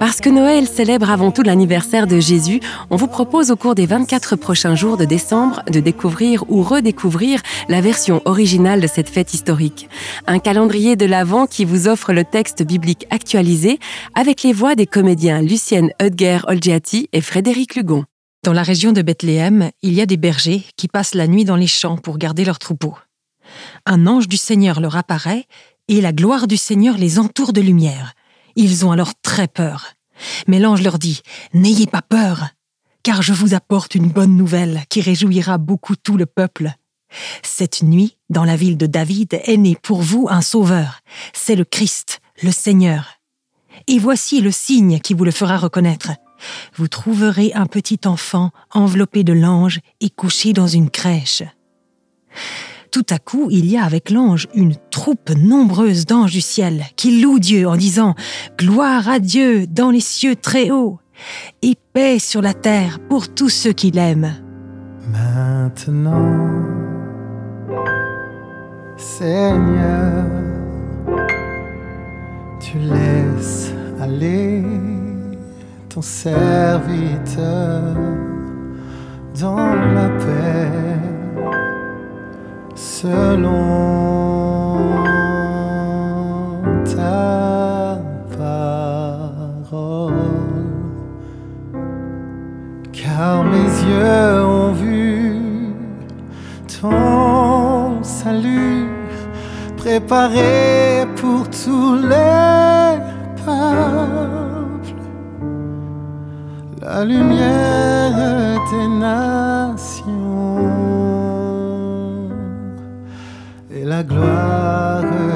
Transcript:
Puisque Noël célèbre avant tout l'anniversaire de Jésus, on vous propose au cours des 24 prochains jours de décembre de découvrir ou redécouvrir la version originale de cette fête historique. Un calendrier de l'Avent qui vous offre le texte biblique actualisé avec les voix des comédiens Lucienne Hudger-Olgiati et Frédéric Lugon. Dans la région de Bethléem, il y a des bergers qui passent la nuit dans les champs pour garder leurs troupeaux. Un ange du Seigneur leur apparaît et la gloire du Seigneur les entoure de lumière. Ils ont alors très peur. Mais l'ange leur dit, N'ayez pas peur, car je vous apporte une bonne nouvelle qui réjouira beaucoup tout le peuple. Cette nuit, dans la ville de David, est né pour vous un sauveur. C'est le Christ, le Seigneur. Et voici le signe qui vous le fera reconnaître. Vous trouverez un petit enfant enveloppé de l'ange et couché dans une crèche. Tout à coup, il y a avec l'ange une troupe nombreuse d'anges du ciel qui louent Dieu en disant Gloire à Dieu dans les cieux très hauts et paix sur la terre pour tous ceux qui l'aiment. Maintenant, Seigneur, tu laisses aller ton serviteur selon ta parole. Car mes yeux ont vu ton salut préparé pour tous les peuples. La lumière la gloire